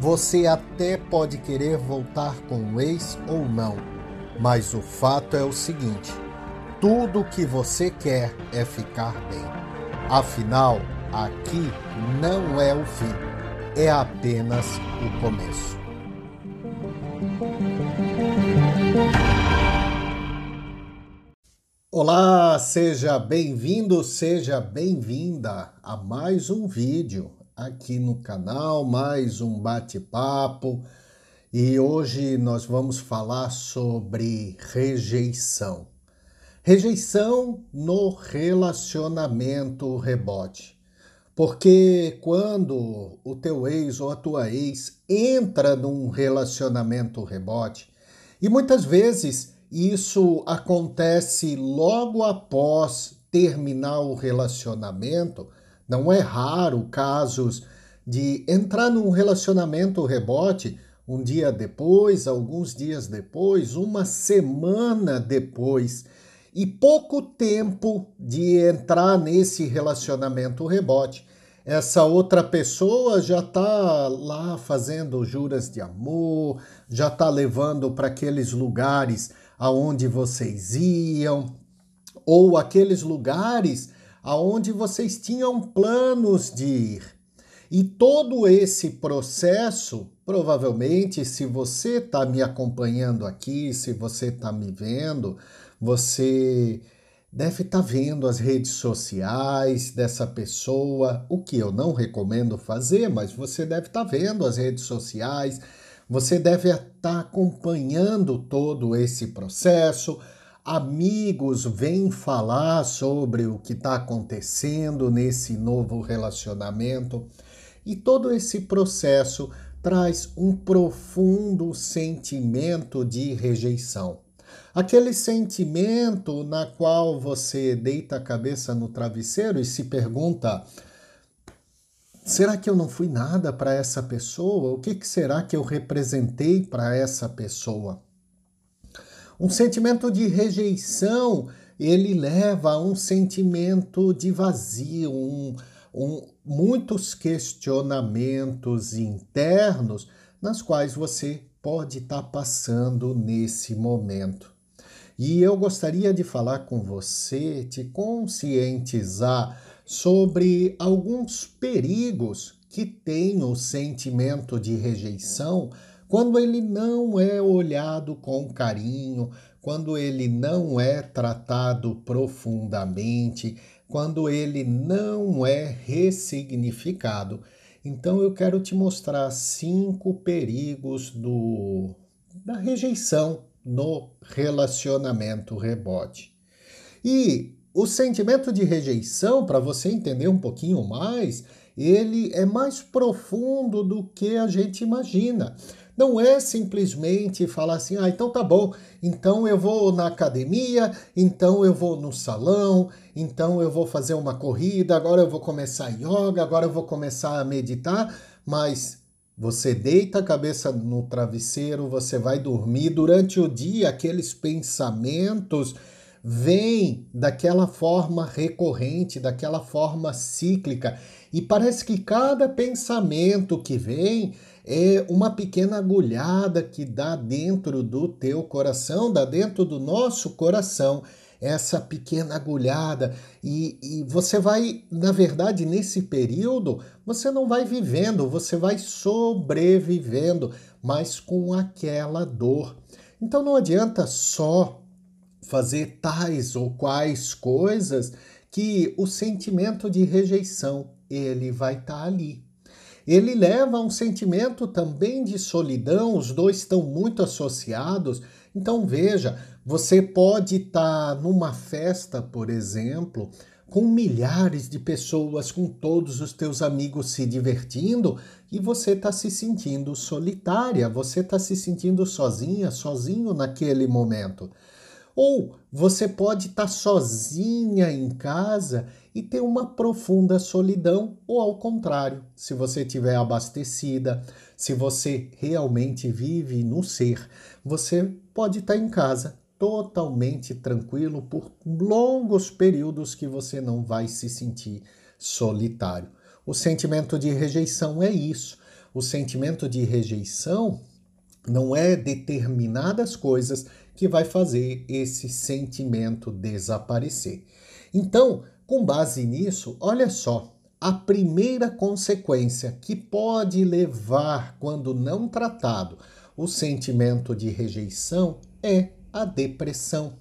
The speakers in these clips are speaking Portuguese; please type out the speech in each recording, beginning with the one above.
você até pode querer voltar com o ex ou não, mas o fato é o seguinte: tudo que você quer é ficar bem. Afinal, aqui não é o fim, é apenas o começo. Olá, seja bem-vindo, seja bem-vinda a mais um vídeo aqui no canal, mais um bate-papo. E hoje nós vamos falar sobre rejeição. Rejeição no relacionamento rebote. Porque quando o teu ex ou a tua ex entra num relacionamento rebote, e muitas vezes isso acontece logo após terminar o relacionamento, não é raro casos de entrar num relacionamento rebote um dia depois, alguns dias depois, uma semana depois, e pouco tempo de entrar nesse relacionamento rebote. Essa outra pessoa já está lá fazendo juras de amor, já está levando para aqueles lugares aonde vocês iam, ou aqueles lugares aonde vocês tinham planos de ir. E todo esse processo, provavelmente, se você está me acompanhando aqui, se você está me vendo, você deve estar tá vendo as redes sociais dessa pessoa, o que eu não recomendo fazer, mas você deve estar tá vendo as redes sociais, você deve estar tá acompanhando todo esse processo amigos vêm falar sobre o que está acontecendo nesse novo relacionamento e todo esse processo traz um profundo sentimento de rejeição. Aquele sentimento na qual você deita a cabeça no travesseiro e se pergunta: será que eu não fui nada para essa pessoa? O que, que será que eu representei para essa pessoa? Um sentimento de rejeição, ele leva a um sentimento de vazio, um, um, muitos questionamentos internos nas quais você pode estar tá passando nesse momento. E eu gostaria de falar com você, te conscientizar sobre alguns perigos que tem o sentimento de rejeição quando ele não é olhado com carinho, quando ele não é tratado profundamente, quando ele não é ressignificado. Então eu quero te mostrar cinco perigos do, da rejeição no relacionamento rebote. E o sentimento de rejeição, para você entender um pouquinho mais, ele é mais profundo do que a gente imagina. Não é simplesmente falar assim, ah, então tá bom, então eu vou na academia, então eu vou no salão, então eu vou fazer uma corrida, agora eu vou começar yoga, agora eu vou começar a meditar, mas você deita a cabeça no travesseiro, você vai dormir durante o dia, aqueles pensamentos vêm daquela forma recorrente, daquela forma cíclica, e parece que cada pensamento que vem é uma pequena agulhada que dá dentro do teu coração, dá dentro do nosso coração essa pequena agulhada e, e, você vai, na verdade, nesse período, você não vai vivendo, você vai sobrevivendo, mas com aquela dor. Então não adianta só fazer tais ou quais coisas que o sentimento de rejeição ele vai estar tá ali ele leva a um sentimento também de solidão, os dois estão muito associados. Então veja, você pode estar tá numa festa, por exemplo, com milhares de pessoas, com todos os teus amigos se divertindo e você está se sentindo solitária, você está se sentindo sozinha, sozinho naquele momento. Ou você pode estar tá sozinha em casa e ter uma profunda solidão, ou ao contrário, se você estiver abastecida, se você realmente vive no ser, você pode estar tá em casa totalmente tranquilo por longos períodos que você não vai se sentir solitário. O sentimento de rejeição é isso. O sentimento de rejeição não é determinadas coisas que vai fazer esse sentimento desaparecer. Então, com base nisso, olha só, a primeira consequência que pode levar, quando não tratado, o sentimento de rejeição é a depressão.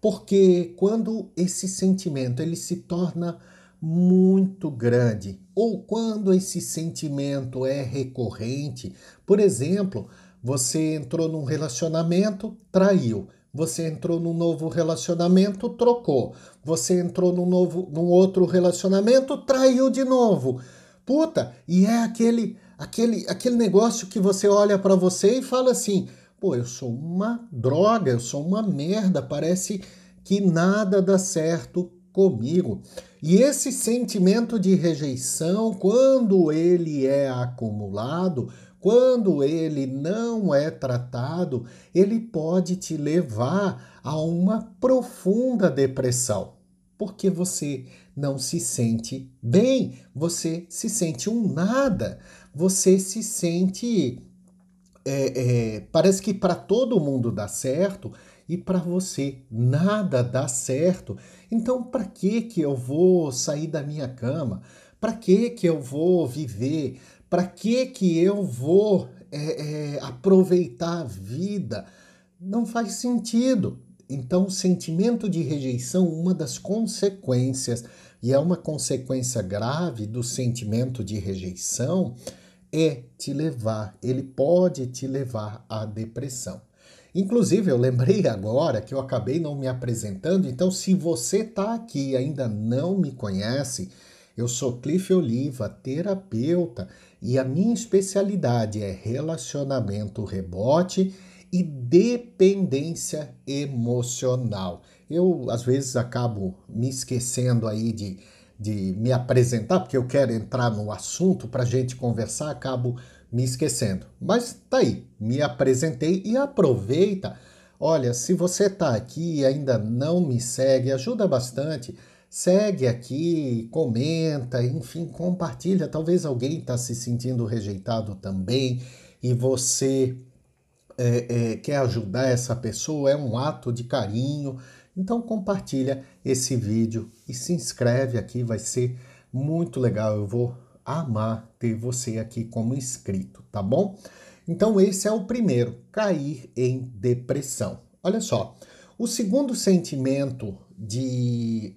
Porque quando esse sentimento ele se torna muito grande ou quando esse sentimento é recorrente, por exemplo, você entrou num relacionamento, traiu. Você entrou num novo relacionamento, trocou. Você entrou num novo, num outro relacionamento, traiu de novo. Puta, e é aquele aquele aquele negócio que você olha para você e fala assim: "Pô, eu sou uma droga, eu sou uma merda, parece que nada dá certo comigo". E esse sentimento de rejeição, quando ele é acumulado, quando ele não é tratado, ele pode te levar a uma profunda depressão, porque você não se sente bem, você se sente um nada, você se sente. É, é, parece que para todo mundo dá certo e para você nada dá certo. Então, para que que eu vou sair da minha cama? Para que que eu vou viver? Para que que eu vou é, é, aproveitar a vida? Não faz sentido. Então, o sentimento de rejeição, uma das consequências, e é uma consequência grave do sentimento de rejeição, é te levar, ele pode te levar à depressão. Inclusive, eu lembrei agora que eu acabei não me apresentando, então, se você está aqui e ainda não me conhece, eu sou Cliff Oliva, terapeuta, e a minha especialidade é relacionamento rebote e dependência emocional. Eu, às vezes, acabo me esquecendo aí de, de me apresentar, porque eu quero entrar no assunto para a gente conversar, acabo me esquecendo. Mas tá aí, me apresentei e aproveita. Olha, se você está aqui e ainda não me segue, ajuda bastante segue aqui, comenta, enfim, compartilha. Talvez alguém está se sentindo rejeitado também e você é, é, quer ajudar essa pessoa, é um ato de carinho. Então compartilha esse vídeo e se inscreve aqui, vai ser muito legal. Eu vou amar ter você aqui como inscrito, tá bom? Então esse é o primeiro, cair em depressão. Olha só, o segundo sentimento de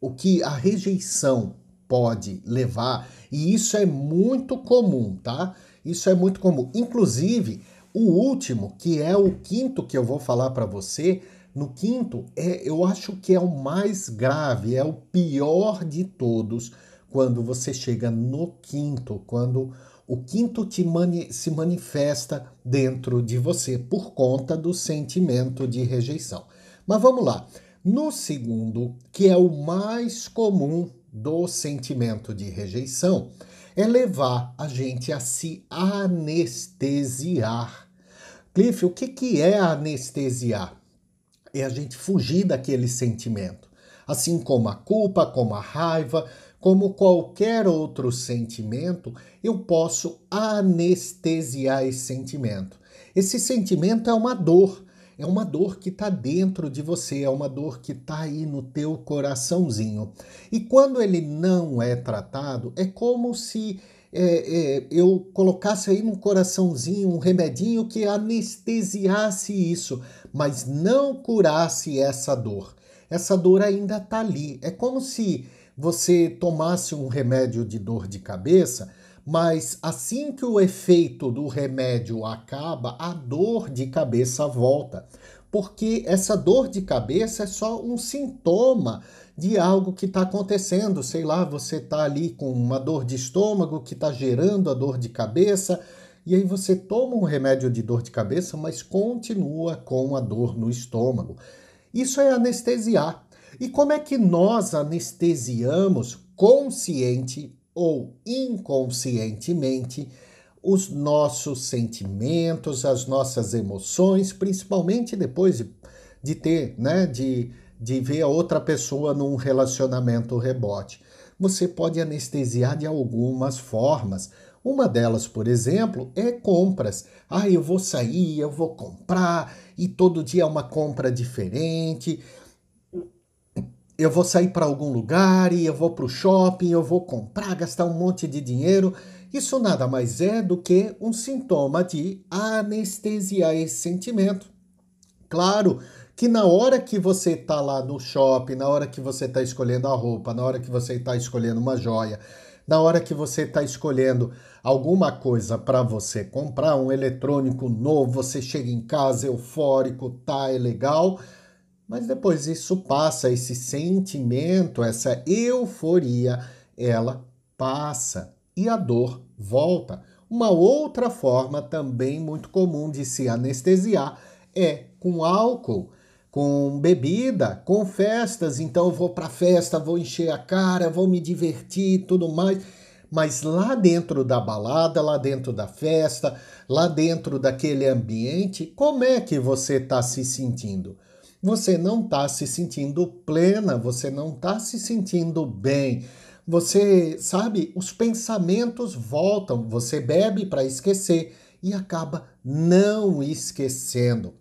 o que a rejeição pode levar, e isso é muito comum, tá? Isso é muito comum. Inclusive, o último, que é o quinto que eu vou falar para você, no quinto, é, eu acho que é o mais grave, é o pior de todos, quando você chega no quinto, quando o quinto te mani se manifesta dentro de você por conta do sentimento de rejeição. Mas vamos lá. No segundo, que é o mais comum do sentimento de rejeição, é levar a gente a se anestesiar. Cliff, o que, que é anestesiar? É a gente fugir daquele sentimento. Assim como a culpa, como a raiva, como qualquer outro sentimento, eu posso anestesiar esse sentimento. Esse sentimento é uma dor, é uma dor que está dentro de você, é uma dor que está aí no teu coraçãozinho. E quando ele não é tratado, é como se é, é, eu colocasse aí no coraçãozinho um remedinho que anestesiasse isso, mas não curasse essa dor. Essa dor ainda está ali. É como se você tomasse um remédio de dor de cabeça mas assim que o efeito do remédio acaba, a dor de cabeça volta. Porque essa dor de cabeça é só um sintoma de algo que está acontecendo. Sei lá, você está ali com uma dor de estômago que está gerando a dor de cabeça, e aí você toma um remédio de dor de cabeça, mas continua com a dor no estômago. Isso é anestesiar. E como é que nós anestesiamos consciente ou inconscientemente os nossos sentimentos, as nossas emoções, principalmente depois de, de ter, né, de, de ver a outra pessoa num relacionamento rebote. Você pode anestesiar de algumas formas. Uma delas, por exemplo, é compras. Ah, eu vou sair, eu vou comprar, e todo dia é uma compra diferente. Eu vou sair para algum lugar e eu vou para o shopping, eu vou comprar, gastar um monte de dinheiro. Isso nada mais é do que um sintoma de anestesiar esse sentimento. Claro que na hora que você está lá no shopping, na hora que você está escolhendo a roupa, na hora que você está escolhendo uma joia, na hora que você está escolhendo alguma coisa para você comprar, um eletrônico novo, você chega em casa eufórico, tá, é legal, mas depois isso passa, esse sentimento, essa euforia, ela passa e a dor volta. Uma outra forma também muito comum de se anestesiar é com álcool, com bebida, com festas. Então vou para festa, vou encher a cara, vou me divertir tudo mais. Mas lá dentro da balada, lá dentro da festa, lá dentro daquele ambiente, como é que você está se sentindo? Você não está se sentindo plena, você não está se sentindo bem, você sabe, os pensamentos voltam, você bebe para esquecer e acaba não esquecendo.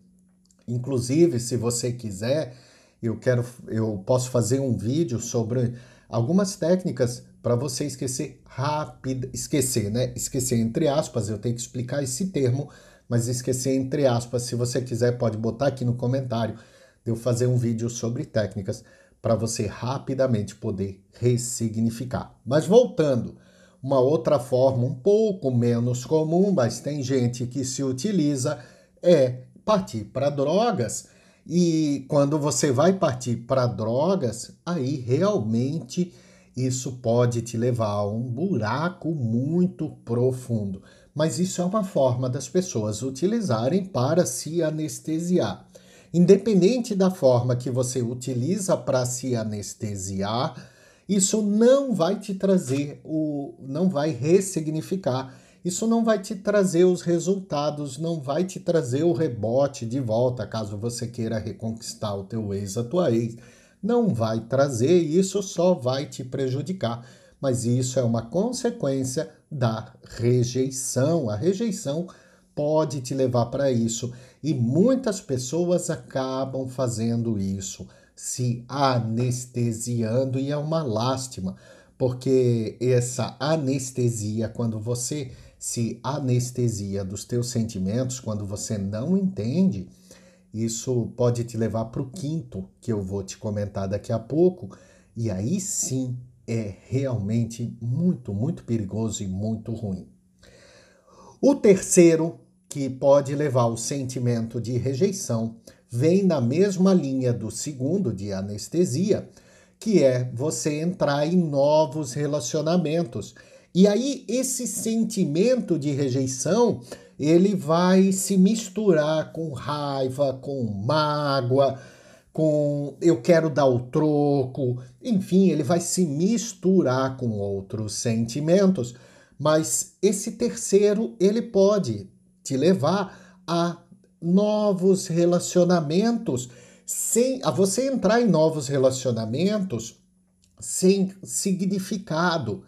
Inclusive, se você quiser, eu quero eu posso fazer um vídeo sobre algumas técnicas para você esquecer rápido, esquecer, né? Esquecer entre aspas, eu tenho que explicar esse termo, mas esquecer entre aspas, se você quiser pode botar aqui no comentário, eu fazer um vídeo sobre técnicas para você rapidamente poder ressignificar. Mas voltando, uma outra forma um pouco menos comum, mas tem gente que se utiliza, é partir para drogas. E quando você vai partir para drogas, aí realmente isso pode te levar a um buraco muito profundo. Mas isso é uma forma das pessoas utilizarem para se anestesiar. Independente da forma que você utiliza para se anestesiar, isso não vai te trazer o não vai ressignificar, isso não vai te trazer os resultados, não vai te trazer o rebote de volta, caso você queira reconquistar o teu ex, a tua ex, não vai trazer, isso só vai te prejudicar. Mas isso é uma consequência da rejeição. A rejeição pode te levar para isso. E muitas pessoas acabam fazendo isso, se anestesiando, e é uma lástima, porque essa anestesia, quando você se anestesia dos teus sentimentos, quando você não entende, isso pode te levar para o quinto, que eu vou te comentar daqui a pouco, e aí sim é realmente muito, muito perigoso e muito ruim. O terceiro que pode levar ao sentimento de rejeição, vem na mesma linha do segundo, de anestesia, que é você entrar em novos relacionamentos. E aí esse sentimento de rejeição, ele vai se misturar com raiva, com mágoa, com eu quero dar o troco, enfim, ele vai se misturar com outros sentimentos. Mas esse terceiro, ele pode te levar a novos relacionamentos, sem a você entrar em novos relacionamentos sem significado.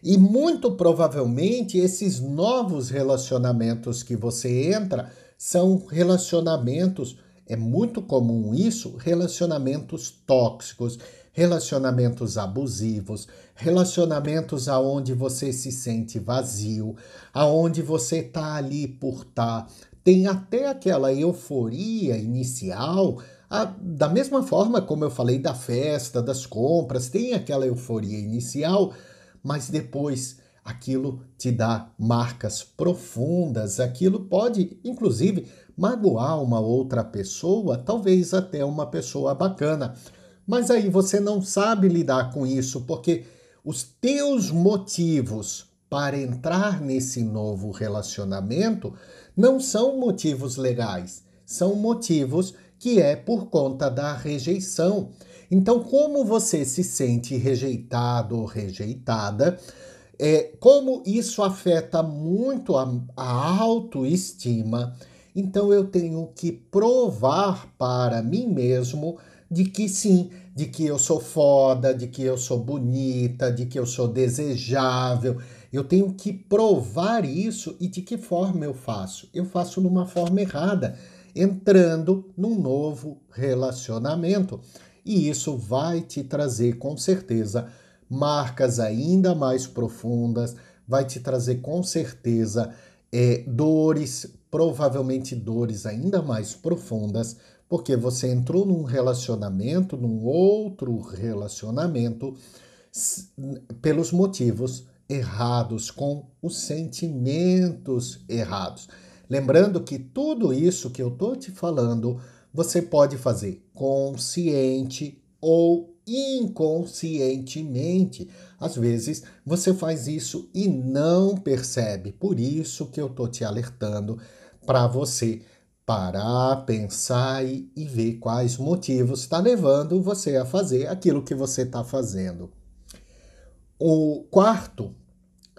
E muito provavelmente esses novos relacionamentos que você entra são relacionamentos, é muito comum isso, relacionamentos tóxicos, relacionamentos abusivos, relacionamentos aonde você se sente vazio, aonde você tá ali por. Tá. Tem até aquela euforia inicial, a, da mesma forma como eu falei da festa, das compras, tem aquela euforia inicial, mas depois aquilo te dá marcas profundas, aquilo pode, inclusive, magoar uma outra pessoa, talvez até uma pessoa bacana Mas aí você não sabe lidar com isso porque os teus motivos para entrar nesse novo relacionamento não são motivos legais, são motivos que é por conta da rejeição. Então, como você se sente rejeitado ou rejeitada, é, como isso afeta muito a, a autoestima, então eu tenho que provar para mim mesmo de que sim, de que eu sou foda, de que eu sou bonita, de que eu sou desejável. Eu tenho que provar isso e de que forma eu faço? Eu faço numa forma errada, entrando num novo relacionamento. E isso vai te trazer com certeza marcas ainda mais profundas, vai te trazer com certeza é, dores, provavelmente dores ainda mais profundas, porque você entrou num relacionamento, num outro relacionamento, pelos motivos errados, com os sentimentos errados. Lembrando que tudo isso que eu estou te falando, você pode fazer consciente ou inconscientemente. Às vezes você faz isso e não percebe. Por isso que eu tô te alertando para você parar, pensar e, e ver quais motivos está levando você a fazer aquilo que você está fazendo. O quarto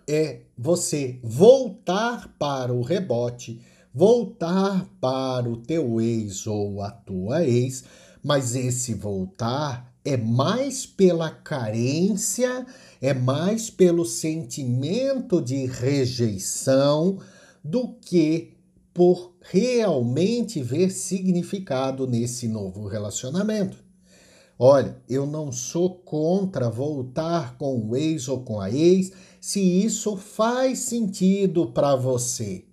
é você voltar para o rebote, voltar para o teu ex ou a tua ex, mas esse voltar é mais pela carência, é mais pelo sentimento de rejeição do que por realmente ver significado nesse novo relacionamento. Olha, eu não sou contra voltar com o ex ou com a ex se isso faz sentido para você.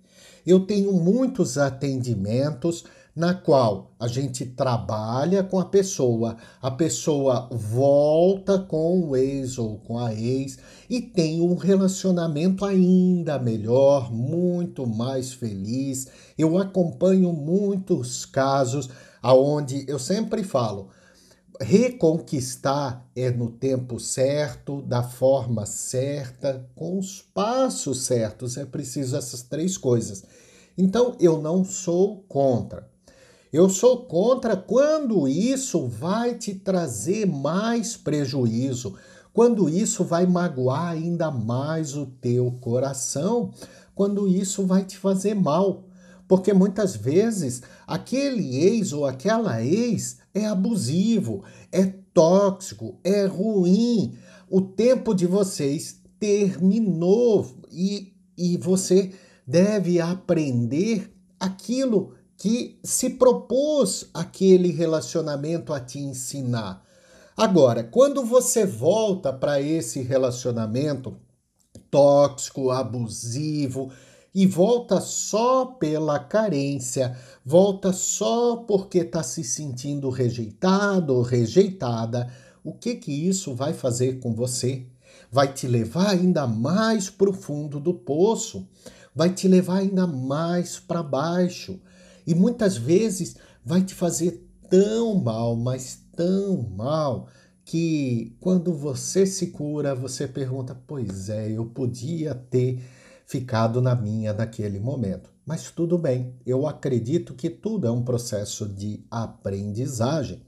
Eu tenho muitos atendimentos na qual a gente trabalha com a pessoa, a pessoa volta com o ex ou com a ex e tem um relacionamento ainda melhor, muito mais feliz. Eu acompanho muitos casos aonde eu sempre falo, reconquistar é no tempo certo, da forma certa, com os passos certos. É preciso essas três coisas. Então eu não sou contra. Eu sou contra quando isso vai te trazer mais prejuízo, quando isso vai magoar ainda mais o teu coração, quando isso vai te fazer mal. Porque muitas vezes aquele ex ou aquela ex é abusivo, é tóxico, é ruim. O tempo de vocês terminou e, e você deve aprender aquilo que se propôs aquele relacionamento a te ensinar. Agora, quando você volta para esse relacionamento tóxico, abusivo, e volta só pela carência, volta só porque está se sentindo rejeitado ou rejeitada, o que que isso vai fazer com você? Vai te levar ainda mais para o fundo do poço, vai te levar ainda mais para baixo e muitas vezes vai te fazer tão mal, mas tão mal, que quando você se cura, você pergunta: pois é, eu podia ter ficado na minha naquele momento. Mas tudo bem, eu acredito que tudo é um processo de aprendizagem.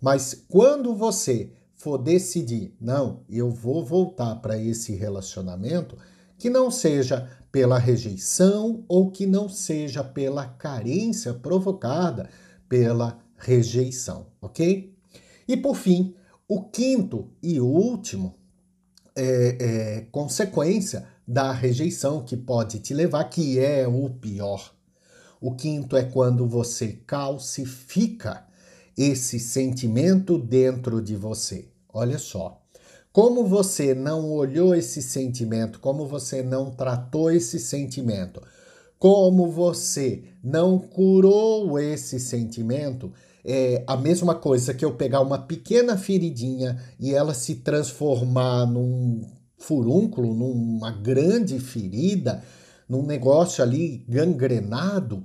Mas quando você for decidir, não, eu vou voltar para esse relacionamento, que não seja pela rejeição ou que não seja pela carência provocada pela rejeição, ok? E por fim, o quinto e último é, é, consequência da rejeição que pode te levar, que é o pior. O quinto é quando você calcifica esse sentimento dentro de você. Olha só, como você não olhou esse sentimento, como você não tratou esse sentimento, como você não curou esse sentimento, é a mesma coisa que eu pegar uma pequena feridinha e ela se transformar num furúnculo, numa grande ferida, num negócio ali gangrenado.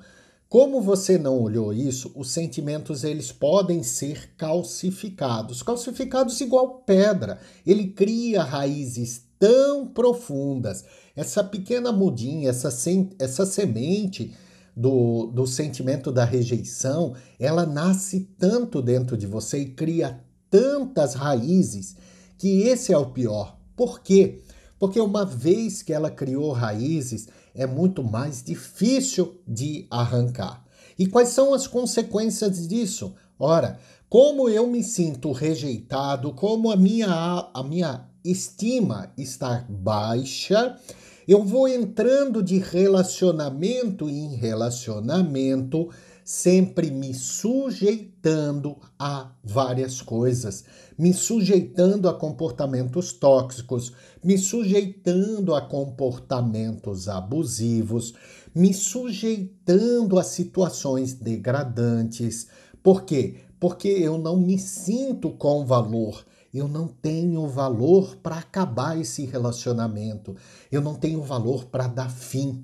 Como você não olhou isso, os sentimentos eles podem ser calcificados. Calcificados igual pedra. Ele cria raízes tão profundas. Essa pequena mudinha, essa, essa semente do, do sentimento da rejeição, ela nasce tanto dentro de você e cria tantas raízes que esse é o pior. Por quê? Porque uma vez que ela criou raízes, é muito mais difícil de arrancar. E quais são as consequências disso? Ora, como eu me sinto rejeitado, como a minha, a minha estima está baixa, eu vou entrando de relacionamento em relacionamento sempre me sujeitando a várias coisas, me sujeitando a comportamentos tóxicos, me sujeitando a comportamentos abusivos, me sujeitando a situações degradantes. Por quê? Porque eu não me sinto com valor. Eu não tenho valor para acabar esse relacionamento. Eu não tenho valor para dar fim.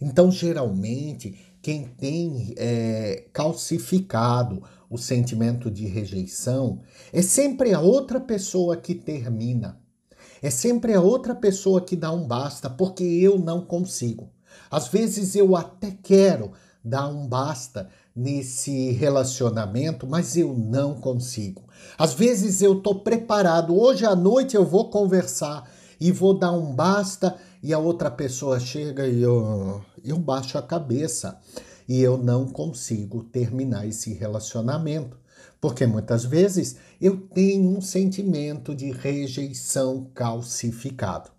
Então, geralmente, quem tem é, calcificado o sentimento de rejeição é sempre a outra pessoa que termina. É sempre a outra pessoa que dá um basta, porque eu não consigo. Às vezes eu até quero dar um basta nesse relacionamento, mas eu não consigo. Às vezes eu estou preparado, hoje à noite eu vou conversar e vou dar um basta e a outra pessoa chega e eu, eu baixo a cabeça e eu não consigo terminar esse relacionamento. Porque muitas vezes eu tenho um sentimento de rejeição calcificado.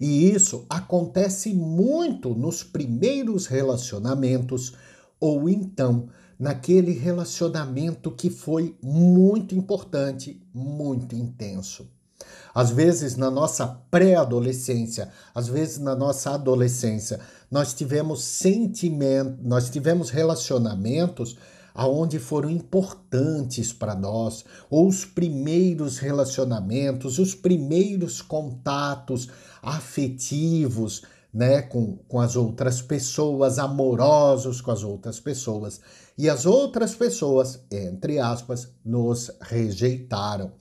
E isso acontece muito nos primeiros relacionamentos ou então naquele relacionamento que foi muito importante, muito intenso. Às vezes, na nossa pré-adolescência, às vezes na nossa adolescência, nós tivemos sentimentos, nós tivemos relacionamentos aonde foram importantes para nós, ou os primeiros relacionamentos, os primeiros contatos afetivos, né, com, com as outras pessoas, amorosos com as outras pessoas. E as outras pessoas, entre aspas, nos rejeitaram.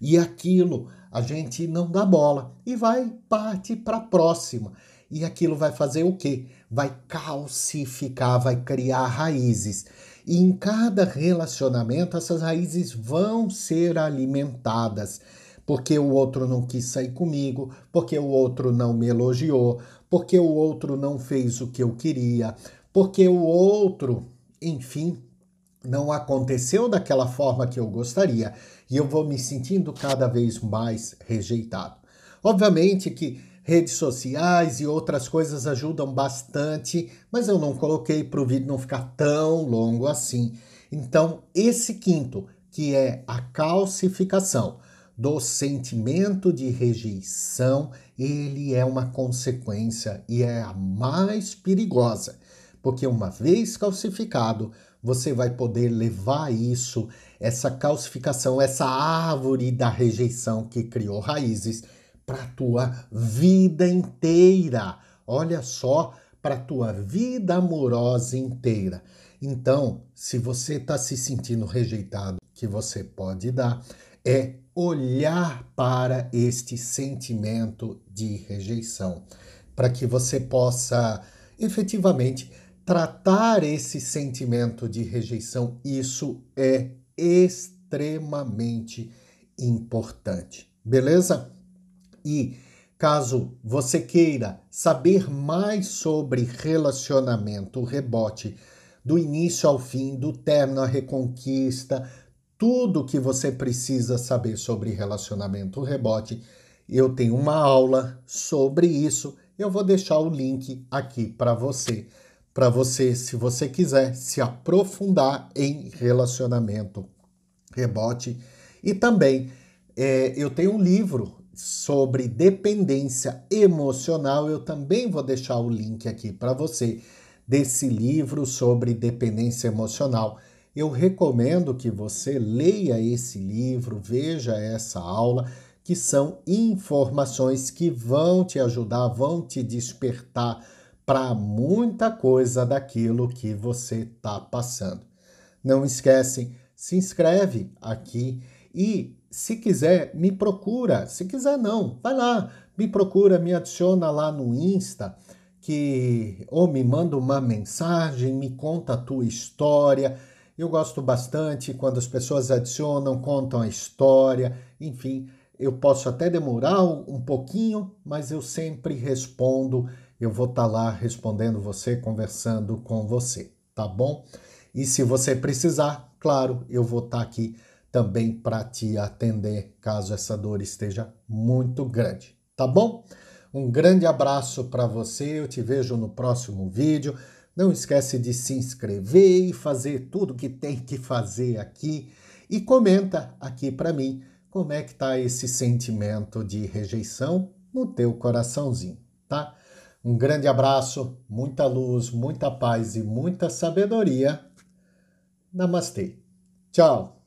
E aquilo a gente não dá bola e vai parte para a próxima. E aquilo vai fazer o quê? Vai calcificar, vai criar raízes. E em cada relacionamento, essas raízes vão ser alimentadas. Porque o outro não quis sair comigo, porque o outro não me elogiou, porque o outro não fez o que eu queria, porque o outro, enfim, não aconteceu daquela forma que eu gostaria e eu vou me sentindo cada vez mais rejeitado. Obviamente que redes sociais e outras coisas ajudam bastante, mas eu não coloquei para o vídeo não ficar tão longo assim. Então, esse quinto, que é a calcificação do sentimento de rejeição, ele é uma consequência e é a mais perigosa, porque uma vez calcificado, você vai poder levar isso, essa calcificação, essa árvore da rejeição que criou raízes para a tua vida inteira. Olha só, para a tua vida amorosa inteira. Então, se você está se sentindo rejeitado, que você pode dar é olhar para este sentimento de rejeição, para que você possa efetivamente tratar esse sentimento de rejeição, isso é extremamente importante, beleza? E caso você queira saber mais sobre relacionamento, rebote, do início ao fim, do término à reconquista, tudo que você precisa saber sobre relacionamento, rebote, eu tenho uma aula sobre isso. Eu vou deixar o link aqui para você para você, se você quiser se aprofundar em relacionamento rebote. E também é, eu tenho um livro sobre dependência emocional. Eu também vou deixar o link aqui para você desse livro sobre dependência emocional. Eu recomendo que você leia esse livro, veja essa aula, que são informações que vão te ajudar, vão te despertar para muita coisa daquilo que você está passando. Não esquece, se inscreve aqui e se quiser, me procura. Se quiser, não, vai lá, me procura, me adiciona lá no Insta, que ou me manda uma mensagem, me conta a tua história. Eu gosto bastante quando as pessoas adicionam, contam a história, enfim, eu posso até demorar um pouquinho, mas eu sempre respondo. Eu vou estar tá lá respondendo você, conversando com você, tá bom? E se você precisar, claro, eu vou estar tá aqui também para te atender caso essa dor esteja muito grande, tá bom? Um grande abraço para você, eu te vejo no próximo vídeo. Não esquece de se inscrever e fazer tudo que tem que fazer aqui e comenta aqui para mim como é que tá esse sentimento de rejeição no teu coraçãozinho, tá? Um grande abraço, muita luz, muita paz e muita sabedoria. Namastê. Tchau.